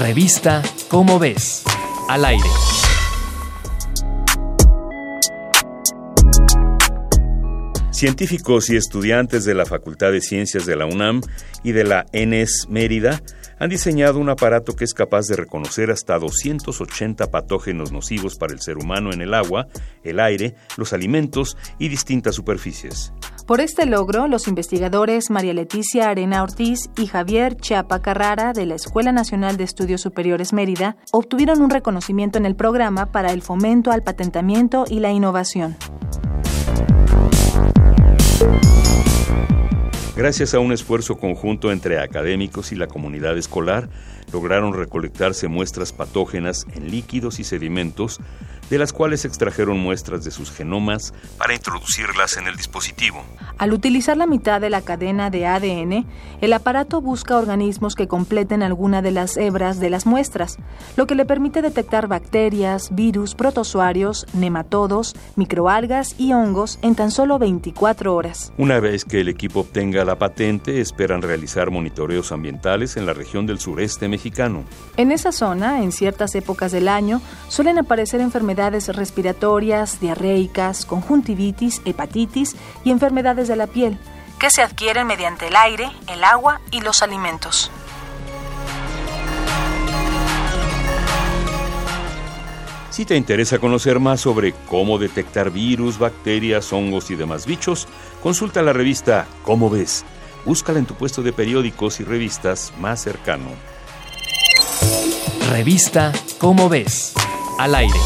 Revista Cómo ves. Al aire. Científicos y estudiantes de la Facultad de Ciencias de la UNAM y de la ENES Mérida han diseñado un aparato que es capaz de reconocer hasta 280 patógenos nocivos para el ser humano en el agua, el aire, los alimentos y distintas superficies. Por este logro, los investigadores María Leticia Arena Ortiz y Javier Chapa Carrara de la Escuela Nacional de Estudios Superiores Mérida obtuvieron un reconocimiento en el programa para el fomento al patentamiento y la innovación. Gracias a un esfuerzo conjunto entre académicos y la comunidad escolar, lograron recolectarse muestras patógenas en líquidos y sedimentos, de las cuales extrajeron muestras de sus genomas para introducirlas en el dispositivo. Al utilizar la mitad de la cadena de ADN, el aparato busca organismos que completen alguna de las hebras de las muestras, lo que le permite detectar bacterias, virus, protozoarios, nematodos, microalgas y hongos en tan solo 24 horas. Una vez que el equipo obtenga la patente, esperan realizar monitoreos ambientales en la región del sureste mexicano. En esa zona, en ciertas épocas del año, suelen aparecer enfermedades respiratorias, diarreicas, conjuntivitis, hepatitis y enfermedades de la piel, que se adquieren mediante el aire, el agua y los alimentos. Si te interesa conocer más sobre cómo detectar virus, bacterias, hongos y demás bichos, consulta la revista Cómo ves. Búscala en tu puesto de periódicos y revistas más cercano. Revista Cómo ves. Al aire.